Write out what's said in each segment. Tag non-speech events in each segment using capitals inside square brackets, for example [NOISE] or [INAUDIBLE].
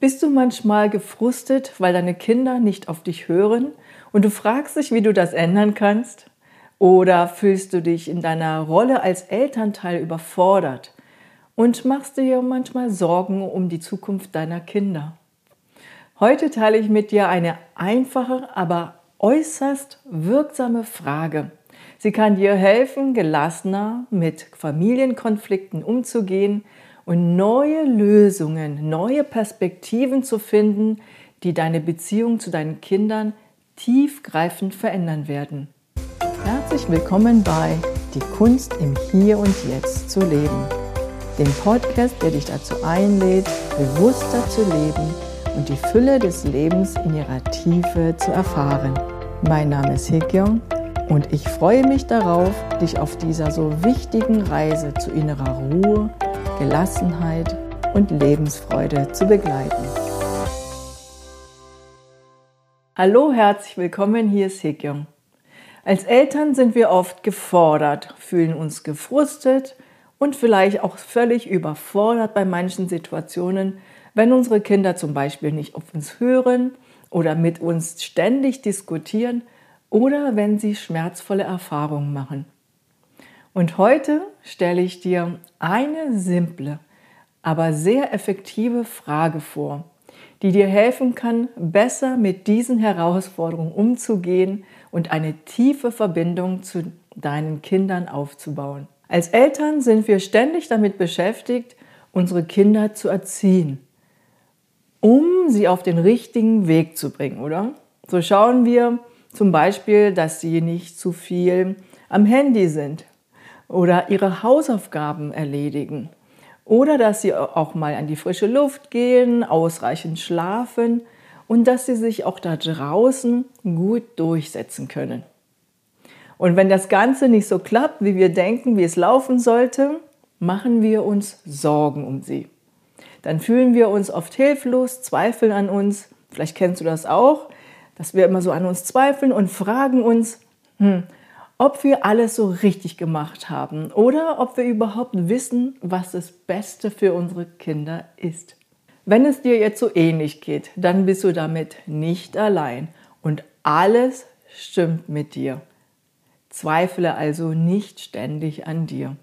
Bist du manchmal gefrustet, weil deine Kinder nicht auf dich hören und du fragst dich, wie du das ändern kannst? Oder fühlst du dich in deiner Rolle als Elternteil überfordert und machst dir manchmal Sorgen um die Zukunft deiner Kinder? Heute teile ich mit dir eine einfache, aber äußerst wirksame Frage. Sie kann dir helfen, gelassener mit Familienkonflikten umzugehen und neue Lösungen, neue Perspektiven zu finden, die deine Beziehung zu deinen Kindern tiefgreifend verändern werden. Herzlich willkommen bei Die Kunst im Hier und Jetzt zu leben, dem Podcast, der dich dazu einlädt, bewusster zu leben und die Fülle des Lebens in ihrer Tiefe zu erfahren. Mein Name ist Hekyong und ich freue mich darauf, dich auf dieser so wichtigen Reise zu innerer Ruhe Gelassenheit und Lebensfreude zu begleiten. Hallo, herzlich willkommen, hier ist Hekyung. Als Eltern sind wir oft gefordert, fühlen uns gefrustet und vielleicht auch völlig überfordert bei manchen Situationen, wenn unsere Kinder zum Beispiel nicht auf uns hören oder mit uns ständig diskutieren oder wenn sie schmerzvolle Erfahrungen machen. Und heute stelle ich dir eine simple, aber sehr effektive Frage vor, die dir helfen kann, besser mit diesen Herausforderungen umzugehen und eine tiefe Verbindung zu deinen Kindern aufzubauen. Als Eltern sind wir ständig damit beschäftigt, unsere Kinder zu erziehen, um sie auf den richtigen Weg zu bringen, oder? So schauen wir zum Beispiel, dass sie nicht zu viel am Handy sind, oder ihre Hausaufgaben erledigen oder dass sie auch mal an die frische Luft gehen, ausreichend schlafen und dass sie sich auch da draußen gut durchsetzen können. Und wenn das Ganze nicht so klappt, wie wir denken, wie es laufen sollte, machen wir uns Sorgen um sie. Dann fühlen wir uns oft hilflos, zweifeln an uns. Vielleicht kennst du das auch, dass wir immer so an uns zweifeln und fragen uns, hm, ob wir alles so richtig gemacht haben oder ob wir überhaupt wissen, was das Beste für unsere Kinder ist. Wenn es dir jetzt so ähnlich geht, dann bist du damit nicht allein und alles stimmt mit dir. Zweifle also nicht ständig an dir.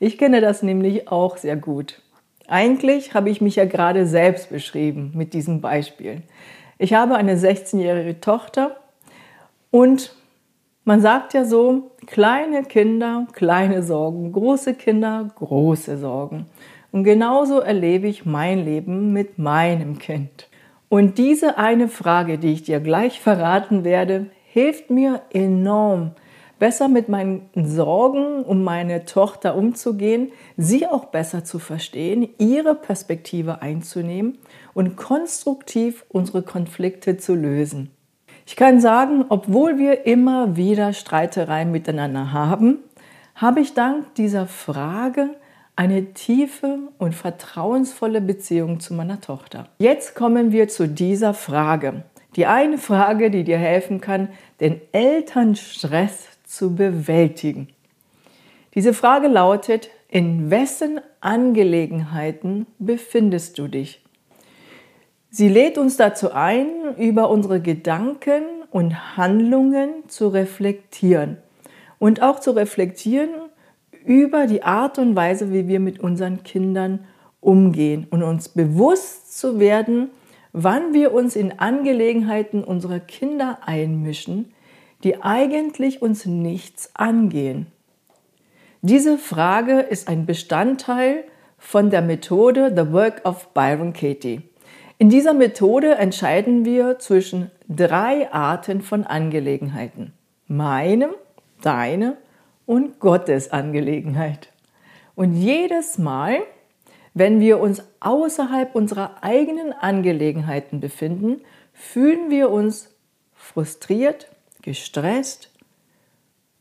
Ich kenne das nämlich auch sehr gut. Eigentlich habe ich mich ja gerade selbst beschrieben mit diesen Beispielen. Ich habe eine 16-jährige Tochter und man sagt ja so, kleine Kinder, kleine Sorgen, große Kinder, große Sorgen. Und genauso erlebe ich mein Leben mit meinem Kind. Und diese eine Frage, die ich dir gleich verraten werde, hilft mir enorm, besser mit meinen Sorgen um meine Tochter umzugehen, sie auch besser zu verstehen, ihre Perspektive einzunehmen und konstruktiv unsere Konflikte zu lösen. Ich kann sagen, obwohl wir immer wieder Streitereien miteinander haben, habe ich dank dieser Frage eine tiefe und vertrauensvolle Beziehung zu meiner Tochter. Jetzt kommen wir zu dieser Frage. Die eine Frage, die dir helfen kann, den Elternstress zu bewältigen. Diese Frage lautet, in wessen Angelegenheiten befindest du dich? Sie lädt uns dazu ein, über unsere Gedanken und Handlungen zu reflektieren und auch zu reflektieren über die Art und Weise, wie wir mit unseren Kindern umgehen und uns bewusst zu werden, wann wir uns in Angelegenheiten unserer Kinder einmischen, die eigentlich uns nichts angehen. Diese Frage ist ein Bestandteil von der Methode The Work of Byron Katie. In dieser Methode entscheiden wir zwischen drei Arten von Angelegenheiten. Meinem, deine und Gottes Angelegenheit. Und jedes Mal, wenn wir uns außerhalb unserer eigenen Angelegenheiten befinden, fühlen wir uns frustriert, gestresst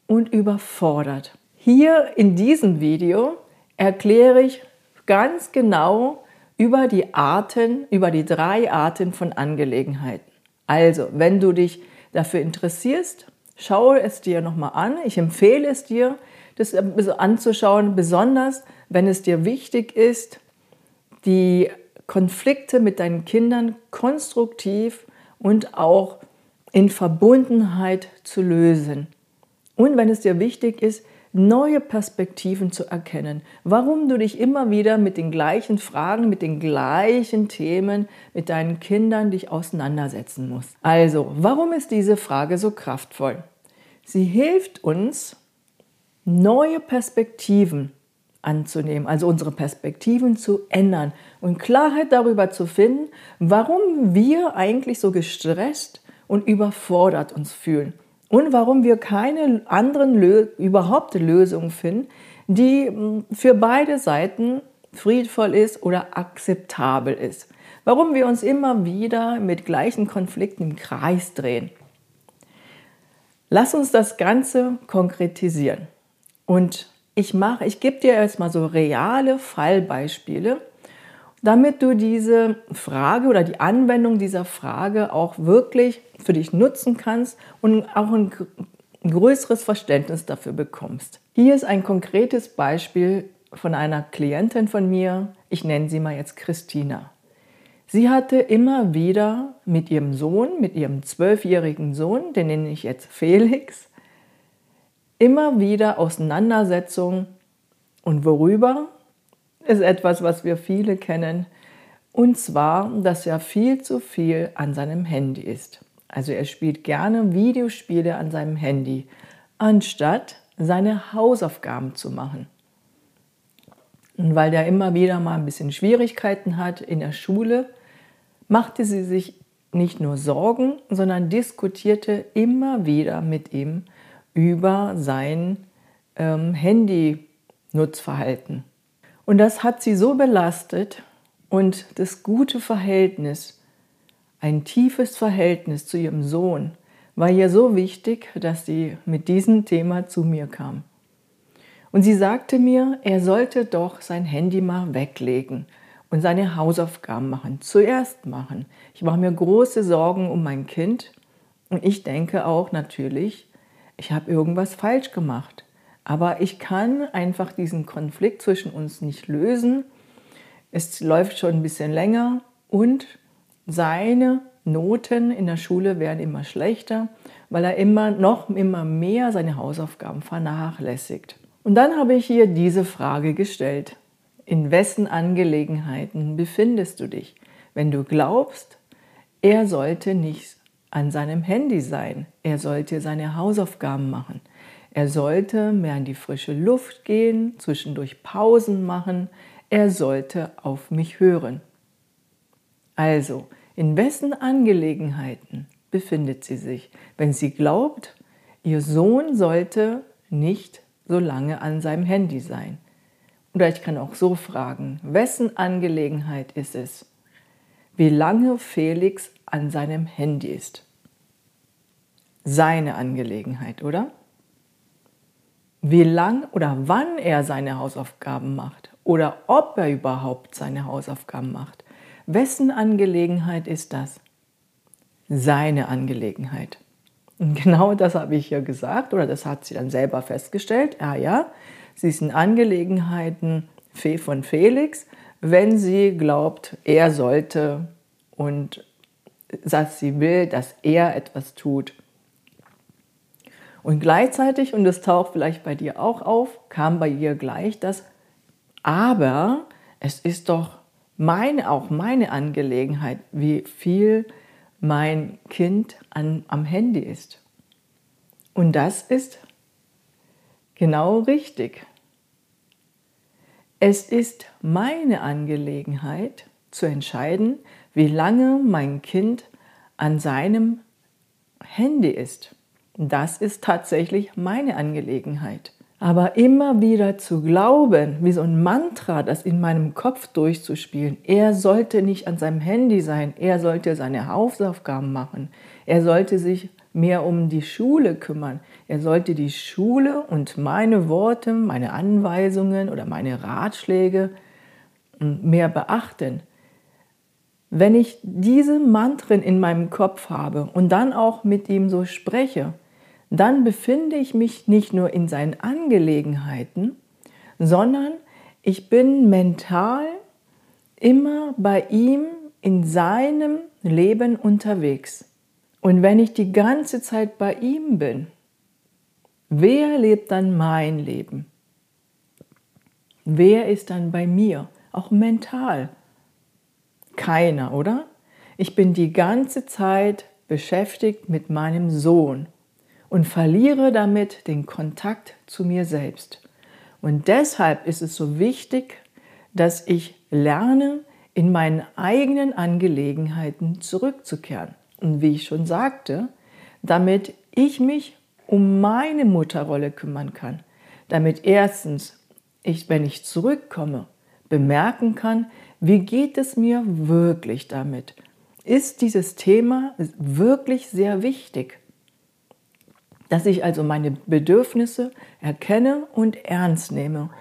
und überfordert. Hier in diesem Video erkläre ich ganz genau, über die Arten, über die drei Arten von Angelegenheiten. Also, wenn du dich dafür interessierst, schau es dir nochmal an. Ich empfehle es dir, das anzuschauen, besonders wenn es dir wichtig ist, die Konflikte mit deinen Kindern konstruktiv und auch in Verbundenheit zu lösen. Und wenn es dir wichtig ist, neue Perspektiven zu erkennen, warum du dich immer wieder mit den gleichen Fragen, mit den gleichen Themen mit deinen Kindern dich auseinandersetzen musst. Also, warum ist diese Frage so kraftvoll? Sie hilft uns, neue Perspektiven anzunehmen, also unsere Perspektiven zu ändern und Klarheit darüber zu finden, warum wir eigentlich so gestresst und überfordert uns fühlen und warum wir keine anderen Lö überhaupt Lösungen finden, die hm, für beide Seiten friedvoll ist oder akzeptabel ist. Warum wir uns immer wieder mit gleichen Konflikten im Kreis drehen. Lass uns das Ganze konkretisieren. Und ich mache, ich gebe dir erstmal so reale Fallbeispiele, damit du diese Frage oder die Anwendung dieser Frage auch wirklich für dich nutzen kannst und auch ein größeres Verständnis dafür bekommst. Hier ist ein konkretes Beispiel von einer Klientin von mir. Ich nenne sie mal jetzt Christina. Sie hatte immer wieder mit ihrem Sohn, mit ihrem zwölfjährigen Sohn, den nenne ich jetzt Felix, immer wieder Auseinandersetzungen. Und worüber? Ist etwas, was wir viele kennen. Und zwar, dass er viel zu viel an seinem Handy ist. Also er spielt gerne Videospiele an seinem Handy, anstatt seine Hausaufgaben zu machen. Und weil der immer wieder mal ein bisschen Schwierigkeiten hat in der Schule, machte sie sich nicht nur Sorgen, sondern diskutierte immer wieder mit ihm über sein ähm, Handy-Nutzverhalten. Und das hat sie so belastet und das gute Verhältnis, ein tiefes Verhältnis zu ihrem Sohn, war ihr so wichtig, dass sie mit diesem Thema zu mir kam. Und sie sagte mir, er sollte doch sein Handy mal weglegen und seine Hausaufgaben machen, zuerst machen. Ich mache mir große Sorgen um mein Kind und ich denke auch natürlich, ich habe irgendwas falsch gemacht. Aber ich kann einfach diesen Konflikt zwischen uns nicht lösen. Es läuft schon ein bisschen länger und seine Noten in der Schule werden immer schlechter, weil er immer noch immer mehr seine Hausaufgaben vernachlässigt. Und dann habe ich hier diese Frage gestellt. In wessen Angelegenheiten befindest du dich, wenn du glaubst, er sollte nicht an seinem Handy sein. Er sollte seine Hausaufgaben machen. Er sollte mehr in die frische Luft gehen, zwischendurch Pausen machen. Er sollte auf mich hören. Also, in wessen Angelegenheiten befindet sie sich, wenn sie glaubt, ihr Sohn sollte nicht so lange an seinem Handy sein? Oder ich kann auch so fragen, wessen Angelegenheit ist es, wie lange Felix an seinem Handy ist. Seine Angelegenheit, oder? Wie lang oder wann er seine Hausaufgaben macht oder ob er überhaupt seine Hausaufgaben macht. Wessen Angelegenheit ist das? Seine Angelegenheit. Und [LAUGHS] genau das habe ich ja gesagt oder das hat sie dann selber festgestellt. Ah ja, sie ist in Angelegenheiten von Felix, wenn sie glaubt, er sollte und dass sie will, dass er etwas tut. Und gleichzeitig, und das taucht vielleicht bei dir auch auf, kam bei ihr gleich das Aber, es ist doch meine, auch meine Angelegenheit, wie viel mein Kind an, am Handy ist. Und das ist genau richtig. Es ist meine Angelegenheit zu entscheiden, wie lange mein Kind an seinem Handy ist. Das ist tatsächlich meine Angelegenheit. Aber immer wieder zu glauben, wie so ein Mantra, das in meinem Kopf durchzuspielen, er sollte nicht an seinem Handy sein, er sollte seine Hausaufgaben machen, er sollte sich mehr um die Schule kümmern, er sollte die Schule und meine Worte, meine Anweisungen oder meine Ratschläge hm, mehr beachten. Wenn ich diese Mantren in meinem Kopf habe und dann auch mit ihm so spreche, dann befinde ich mich nicht nur in seinen Angelegenheiten, sondern ich bin mental immer bei ihm in seinem Leben unterwegs. Und wenn ich die ganze Zeit bei ihm bin, wer lebt dann mein Leben? Wer ist dann bei mir? Auch mental. Keiner, oder? Ich bin die ganze Zeit beschäftigt mit meinem Sohn und verliere damit den Kontakt zu mir selbst. Und deshalb ist es so wichtig, dass ich lerne, in meinen eigenen Angelegenheiten zurückzukehren. Und wie ich schon sagte, damit ich mich um meine Mutterrolle kümmern kann. Damit erstens ich, wenn ich zurückkomme, bemerken kann, wie geht es mir wirklich damit? Ist dieses Thema wirklich sehr wichtig? Dass ich also meine Bedürfnisse erkenne und ernst nehme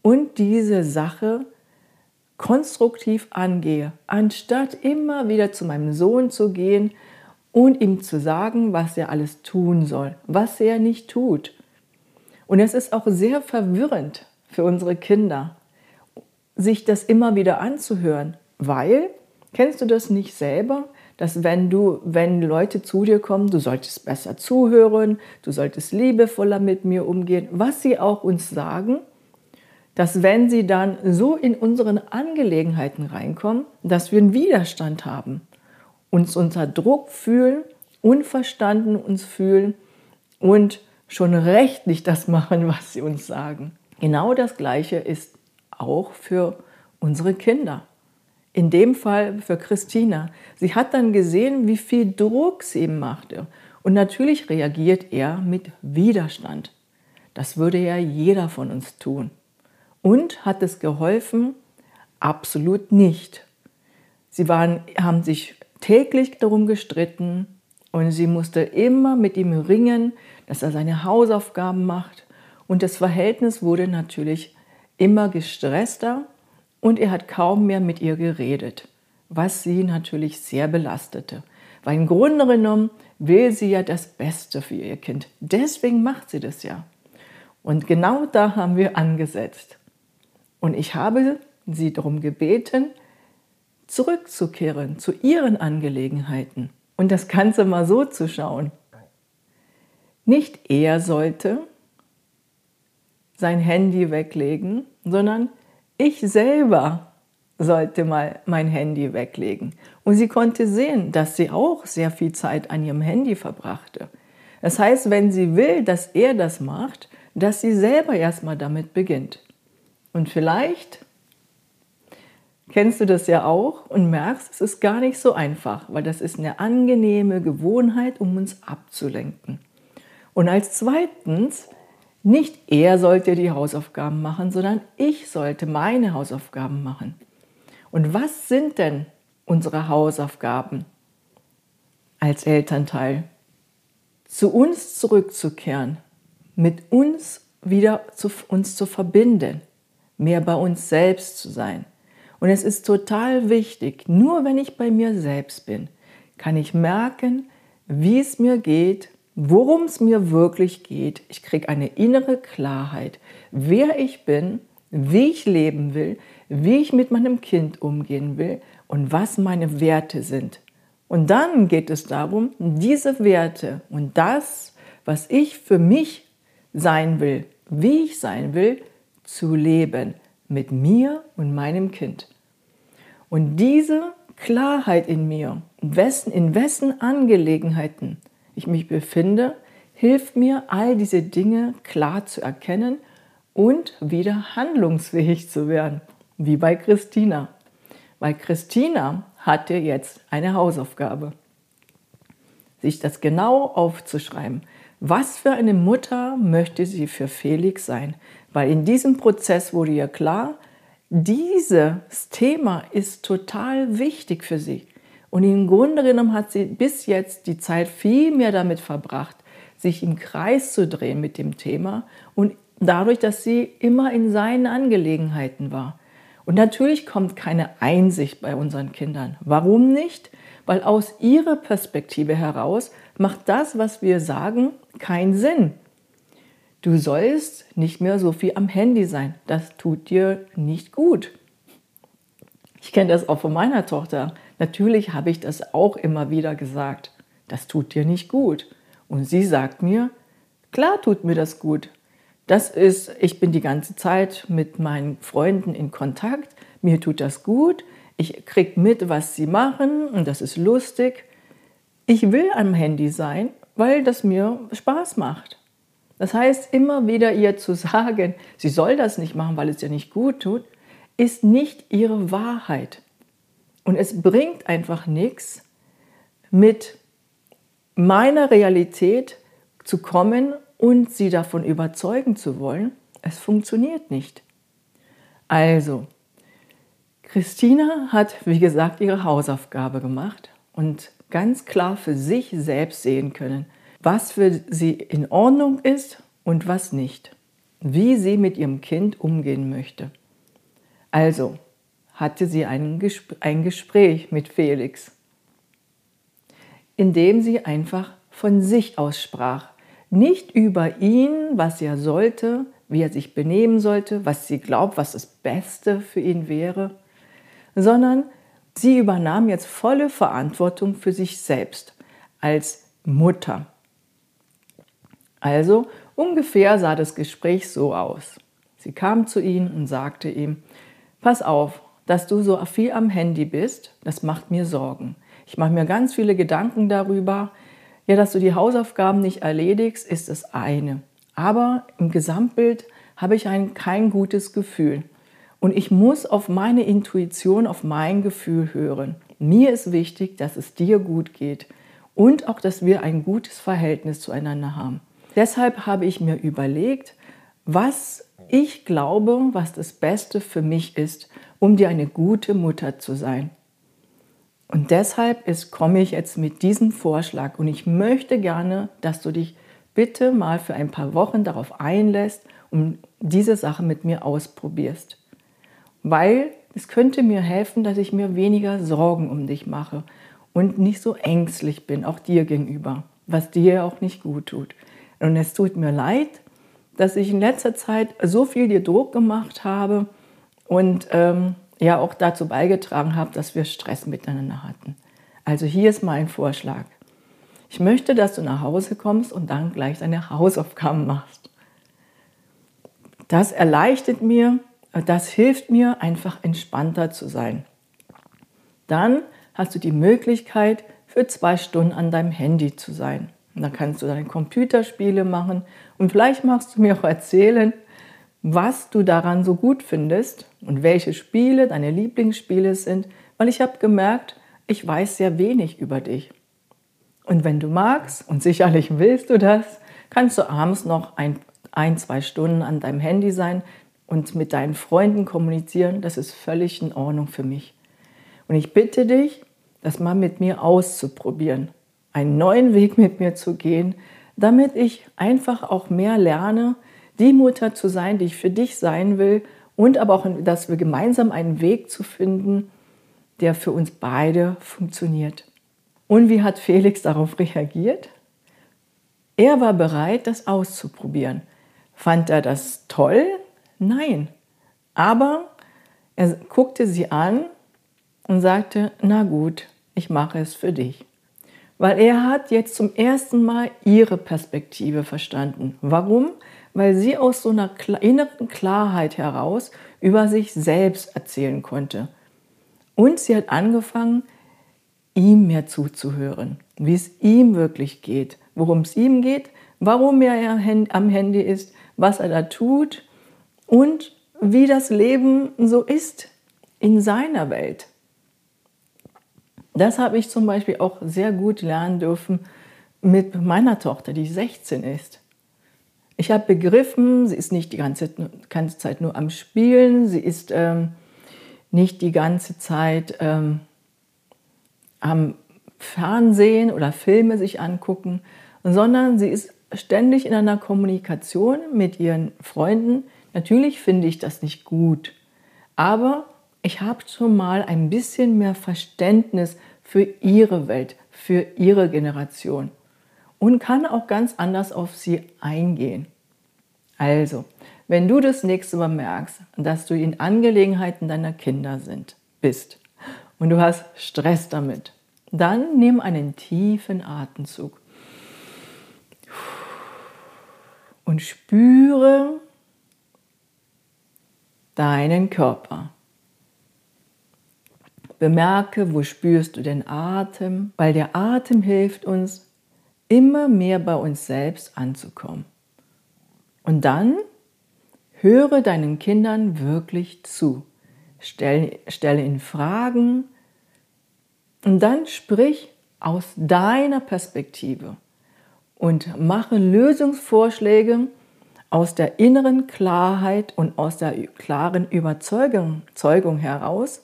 und diese Sache konstruktiv angehe, anstatt immer wieder zu meinem Sohn zu gehen und ihm zu sagen, was er alles tun soll, was er nicht tut. Und es ist auch sehr verwirrend für unsere Kinder, sich das immer wieder anzuhören, weil, kennst du das nicht selber, dass wenn du, wenn Leute zu dir kommen, du solltest besser zuhören, du solltest liebevoller mit mir umgehen, was sie auch uns sagen, dass wenn sie dann so in unseren Angelegenheiten reinkommen, dass wir einen Widerstand haben, uns unter Druck fühlen, unverstanden uns fühlen und schon recht nicht das machen, was sie uns sagen. Genau das Gleiche ist auch für unsere Kinder. In dem Fall für Christina. Sie hat dann gesehen, wie viel Druck sie ihm machte. Und natürlich reagiert er mit Widerstand. Das würde ja jeder von uns tun. Und hat es geholfen? Absolut nicht. Sie waren, haben sich täglich darum gestritten und sie musste immer mit ihm ringen, dass er seine Hausaufgaben macht. Und das Verhältnis wurde natürlich immer gestresster und er hat kaum mehr mit ihr geredet, was sie natürlich sehr belastete. Weil im Grunde genommen will sie ja das Beste für ihr Kind. Deswegen macht sie das ja. Und genau da haben wir angesetzt. Und ich habe sie darum gebeten, zurückzukehren zu ihren Angelegenheiten und das Ganze mal so zu schauen. Nicht er sollte sein Handy weglegen, sondern ich selber sollte mal mein Handy weglegen. Und sie konnte sehen, dass sie auch sehr viel Zeit an ihrem Handy verbrachte. Das heißt, wenn sie will, dass er das macht, dass sie selber erstmal damit beginnt. Und vielleicht kennst du das ja auch und merkst, es ist gar nicht so einfach, weil das ist eine angenehme Gewohnheit, um uns abzulenken. Und als zweitens, nicht er sollte die Hausaufgaben machen, sondern ich sollte meine Hausaufgaben machen. Und was sind denn unsere Hausaufgaben als Elternteil? Zu uns zurückzukehren, mit uns wieder zu uns zu verbinden mehr bei uns selbst zu sein. Und es ist total wichtig, nur wenn ich bei mir selbst bin, kann ich merken, wie es mir geht, worum es mir wirklich geht. Ich kriege eine innere Klarheit, wer ich bin, wie ich leben will, wie ich mit meinem Kind umgehen will und was meine Werte sind. Und dann geht es darum, diese Werte und das, was ich für mich sein will, wie ich sein will, zu leben mit mir und meinem Kind. Und diese Klarheit in mir, wessen, in wessen Angelegenheiten ich mich befinde, hilft mir, all diese Dinge klar zu erkennen und wieder handlungsfähig zu werden, wie bei Christina. Weil Christina hatte jetzt eine Hausaufgabe, sich das genau aufzuschreiben. Was für eine Mutter möchte sie für Felix sein? Weil in diesem Prozess wurde ihr klar, dieses Thema ist total wichtig für sie. Und im Grunde genommen hat sie bis jetzt die Zeit viel mehr damit verbracht, sich im Kreis zu drehen mit dem Thema und dadurch, dass sie immer in seinen Angelegenheiten war. Und natürlich kommt keine Einsicht bei unseren Kindern. Warum nicht? Weil aus ihrer Perspektive heraus macht das, was wir sagen, keinen Sinn. Du sollst nicht mehr so viel am Handy sein. Das tut dir nicht gut. Ich kenne das auch von meiner Tochter. Natürlich habe ich das auch immer wieder gesagt. Das tut dir nicht gut. Und sie sagt mir, klar tut mir das gut. Das ist, ich bin die ganze Zeit mit meinen Freunden in Kontakt. Mir tut das gut. Ich kriege mit, was sie machen und das ist lustig. Ich will am Handy sein, weil das mir Spaß macht. Das heißt, immer wieder ihr zu sagen, sie soll das nicht machen, weil es ihr nicht gut tut, ist nicht ihre Wahrheit. Und es bringt einfach nichts, mit meiner Realität zu kommen und sie davon überzeugen zu wollen. Es funktioniert nicht. Also, Christina hat, wie gesagt, ihre Hausaufgabe gemacht und ganz klar für sich selbst sehen können, was für sie in Ordnung ist und was nicht, wie sie mit ihrem Kind umgehen möchte. Also hatte sie ein, Gespr ein Gespräch mit Felix, in dem sie einfach von sich aus sprach, nicht über ihn, was er sollte, wie er sich benehmen sollte, was sie glaubt, was das Beste für ihn wäre, sondern sie übernahm jetzt volle Verantwortung für sich selbst als Mutter. Also ungefähr sah das Gespräch so aus. Sie kam zu ihm und sagte ihm, Pass auf, dass du so viel am Handy bist, das macht mir Sorgen. Ich mache mir ganz viele Gedanken darüber. Ja, dass du die Hausaufgaben nicht erledigst, ist das eine. Aber im Gesamtbild habe ich ein, kein gutes Gefühl. Und ich muss auf meine Intuition, auf mein Gefühl hören. Mir ist wichtig, dass es dir gut geht und auch, dass wir ein gutes Verhältnis zueinander haben. Deshalb habe ich mir überlegt, was ich glaube, was das Beste für mich ist, um dir eine gute Mutter zu sein. Und deshalb ist, komme ich jetzt mit diesem Vorschlag und ich möchte gerne, dass du dich bitte mal für ein paar Wochen darauf einlässt und diese Sache mit mir ausprobierst. Weil es könnte mir helfen, dass ich mir weniger Sorgen um dich mache und nicht so ängstlich bin, auch dir gegenüber, was dir auch nicht gut tut. Und es tut mir leid, dass ich in letzter Zeit so viel dir Druck gemacht habe und ähm, ja auch dazu beigetragen habe, dass wir Stress miteinander hatten. Also hier ist mein Vorschlag. Ich möchte, dass du nach Hause kommst und dann gleich deine Hausaufgaben machst. Das erleichtert mir, das hilft mir einfach entspannter zu sein. Dann hast du die Möglichkeit, für zwei Stunden an deinem Handy zu sein. Und dann kannst du deine Computerspiele machen und vielleicht magst du mir auch erzählen, was du daran so gut findest und welche Spiele deine Lieblingsspiele sind, weil ich habe gemerkt, ich weiß sehr wenig über dich. Und wenn du magst, und sicherlich willst du das, kannst du abends noch ein, ein, zwei Stunden an deinem Handy sein und mit deinen Freunden kommunizieren. Das ist völlig in Ordnung für mich. Und ich bitte dich, das mal mit mir auszuprobieren einen neuen Weg mit mir zu gehen, damit ich einfach auch mehr lerne, die Mutter zu sein, die ich für dich sein will und aber auch, dass wir gemeinsam einen Weg zu finden, der für uns beide funktioniert. Und wie hat Felix darauf reagiert? Er war bereit, das auszuprobieren. Fand er das toll? Nein. Aber er guckte sie an und sagte, na gut, ich mache es für dich weil er hat jetzt zum ersten Mal ihre Perspektive verstanden. Warum? Weil sie aus so einer inneren Klarheit heraus über sich selbst erzählen konnte. Und sie hat angefangen, ihm mehr zuzuhören, wie es ihm wirklich geht, worum es ihm geht, warum er am Handy ist, was er da tut und wie das Leben so ist in seiner Welt. Das habe ich zum Beispiel auch sehr gut lernen dürfen mit meiner Tochter, die 16 ist. Ich habe begriffen, sie ist nicht die ganze, ganze Zeit nur am Spielen, sie ist ähm, nicht die ganze Zeit ähm, am Fernsehen oder Filme sich angucken, sondern sie ist ständig in einer Kommunikation mit ihren Freunden. Natürlich finde ich das nicht gut, aber ich habe schon mal ein bisschen mehr Verständnis für ihre Welt, für ihre Generation und kann auch ganz anders auf sie eingehen. Also, wenn du das nächste Mal merkst, dass du in Angelegenheiten deiner Kinder sind, bist und du hast Stress damit, dann nimm einen tiefen Atemzug und spüre deinen Körper. Bemerke, wo spürst du den Atem, weil der Atem hilft uns, immer mehr bei uns selbst anzukommen. Und dann höre deinen Kindern wirklich zu. Stell, stelle ihnen Fragen und dann sprich aus deiner Perspektive und mache Lösungsvorschläge aus der inneren Klarheit und aus der klaren Überzeugung heraus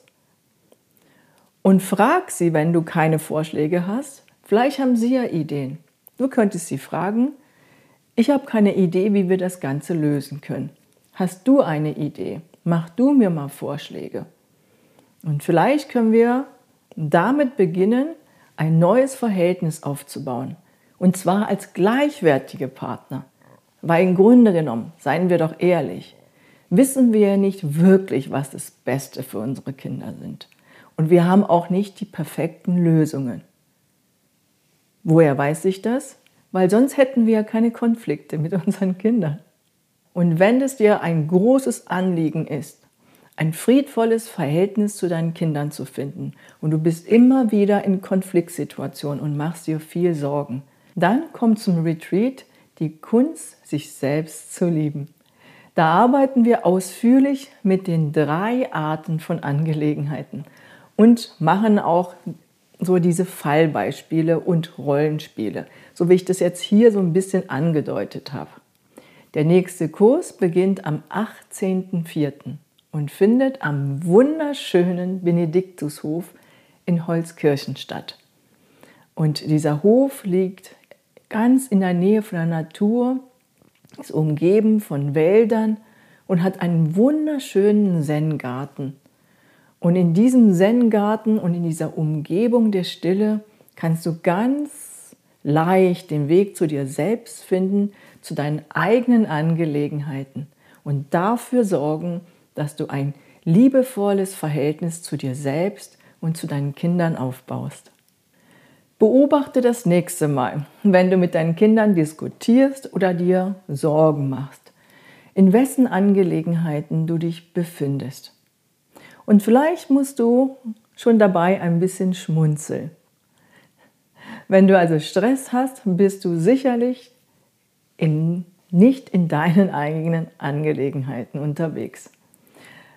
und frag sie, wenn du keine Vorschläge hast. Vielleicht haben sie ja Ideen. Du könntest sie fragen, ich habe keine Idee, wie wir das Ganze lösen können. Hast du eine Idee? Mach du mir mal Vorschläge. Und vielleicht können wir damit beginnen, ein neues Verhältnis aufzubauen. Und zwar als gleichwertige Partner. Weil im Grunde genommen, seien wir doch ehrlich, wissen wir nicht wirklich, was das Beste für unsere Kinder sind. Und wir haben auch nicht die perfekten Lösungen. Woher weiß ich das? Weil sonst hätten wir ja keine Konflikte mit unseren Kindern. Und wenn es dir ein großes Anliegen ist, ein friedvolles Verhältnis zu deinen Kindern zu finden und du bist immer wieder in Konfliktsituationen und machst dir viel Sorgen, dann komm zum Retreat die Kunst, sich selbst zu lieben. Da arbeiten wir ausführlich mit den drei Arten von Angelegenheiten und machen auch so diese Fallbeispiele und Rollenspiele, so wie ich das jetzt hier so ein bisschen angedeutet habe. Der nächste Kurs beginnt am 18.04. und findet am wunderschönen Benediktushof in Holzkirchen statt. Und dieser Hof liegt ganz in der Nähe von der Natur, ist umgeben von Wäldern und hat einen wunderschönen Zen-Garten. Und in diesem Zen-Garten und in dieser Umgebung der Stille kannst du ganz leicht den Weg zu dir selbst finden, zu deinen eigenen Angelegenheiten und dafür sorgen, dass du ein liebevolles Verhältnis zu dir selbst und zu deinen Kindern aufbaust. Beobachte das nächste Mal, wenn du mit deinen Kindern diskutierst oder dir Sorgen machst, in wessen Angelegenheiten du dich befindest. Und vielleicht musst du schon dabei ein bisschen schmunzeln. Wenn du also Stress hast, bist du sicherlich in, nicht in deinen eigenen Angelegenheiten unterwegs.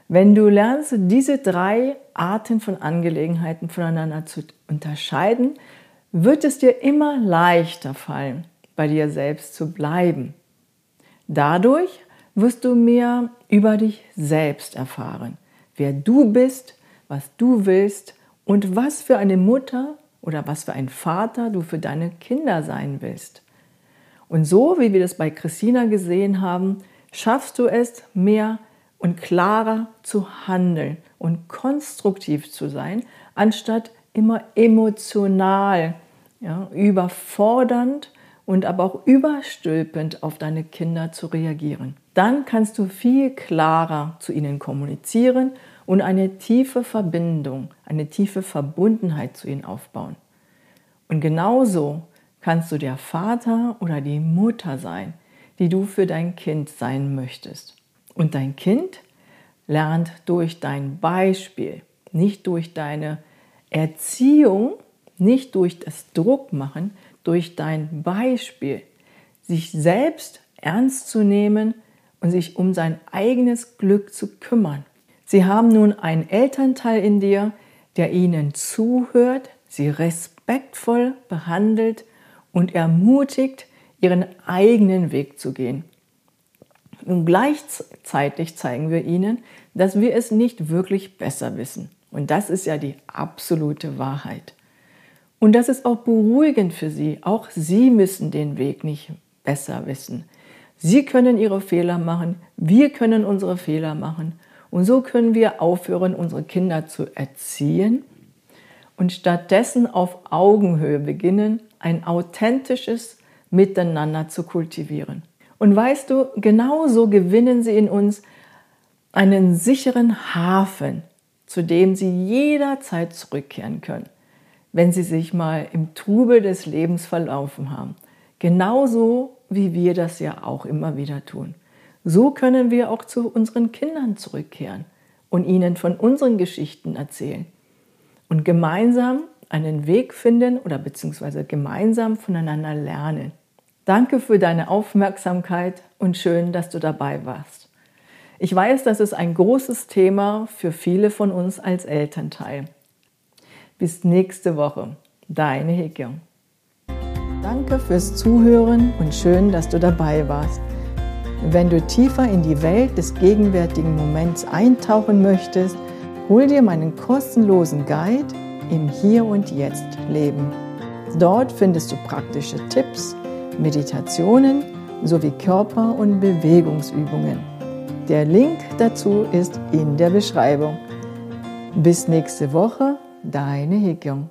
Wenn du lernst, diese drei Arten von Angelegenheiten voneinander zu unterscheiden, wird es dir immer leichter fallen, bei dir selbst zu bleiben. Dadurch wirst du mehr über dich selbst erfahren wer du bist, was du willst und was für eine Mutter oder was für ein Vater du für deine Kinder sein willst. Und so, wie wir das bei Christina gesehen haben, schaffst du es, mehr und klarer zu handeln und konstruktiv zu sein, anstatt immer emotional, ja, überfordernd und aber auch überstülpend auf deine Kinder zu reagieren. Dann kannst du viel klarer zu ihnen kommunizieren und eine tiefe Verbindung, eine tiefe Verbundenheit zu ihnen aufbauen. Und genauso kannst du der Vater oder die Mutter sein, die du für dein Kind sein möchtest. Und dein Kind lernt durch dein Beispiel, nicht durch deine Erziehung, nicht durch das Druckmachen, durch dein Beispiel, sich selbst ernst zu nehmen und sich um sein eigenes Glück zu kümmern. Sie haben nun einen Elternteil in dir, der ihnen zuhört, sie respektvoll behandelt und ermutigt, ihren eigenen Weg zu gehen. Und gleichzeitig zeigen wir ihnen, dass wir es nicht wirklich besser wissen. Und das ist ja die absolute Wahrheit. Und das ist auch beruhigend für sie. Auch sie müssen den Weg nicht besser wissen. Sie können ihre Fehler machen, wir können unsere Fehler machen. Und so können wir aufhören, unsere Kinder zu erziehen und stattdessen auf Augenhöhe beginnen, ein authentisches Miteinander zu kultivieren. Und weißt du, genauso gewinnen sie in uns einen sicheren Hafen zu dem sie jederzeit zurückkehren können, wenn sie sich mal im Trubel des Lebens verlaufen haben. Genauso wie wir das ja auch immer wieder tun. So können wir auch zu unseren Kindern zurückkehren und ihnen von unseren Geschichten erzählen und gemeinsam einen Weg finden oder beziehungsweise gemeinsam voneinander lernen. Danke für deine Aufmerksamkeit und schön, dass du dabei warst. Ich weiß, das ist ein großes Thema für viele von uns als Elternteil. Bis nächste Woche, deine Hekyung. Danke fürs Zuhören und schön, dass du dabei warst. Wenn du tiefer in die Welt des gegenwärtigen Moments eintauchen möchtest, hol dir meinen kostenlosen Guide im Hier und Jetzt Leben. Dort findest du praktische Tipps, Meditationen sowie Körper- und Bewegungsübungen. Der Link dazu ist in der Beschreibung. Bis nächste Woche, deine Hekyung.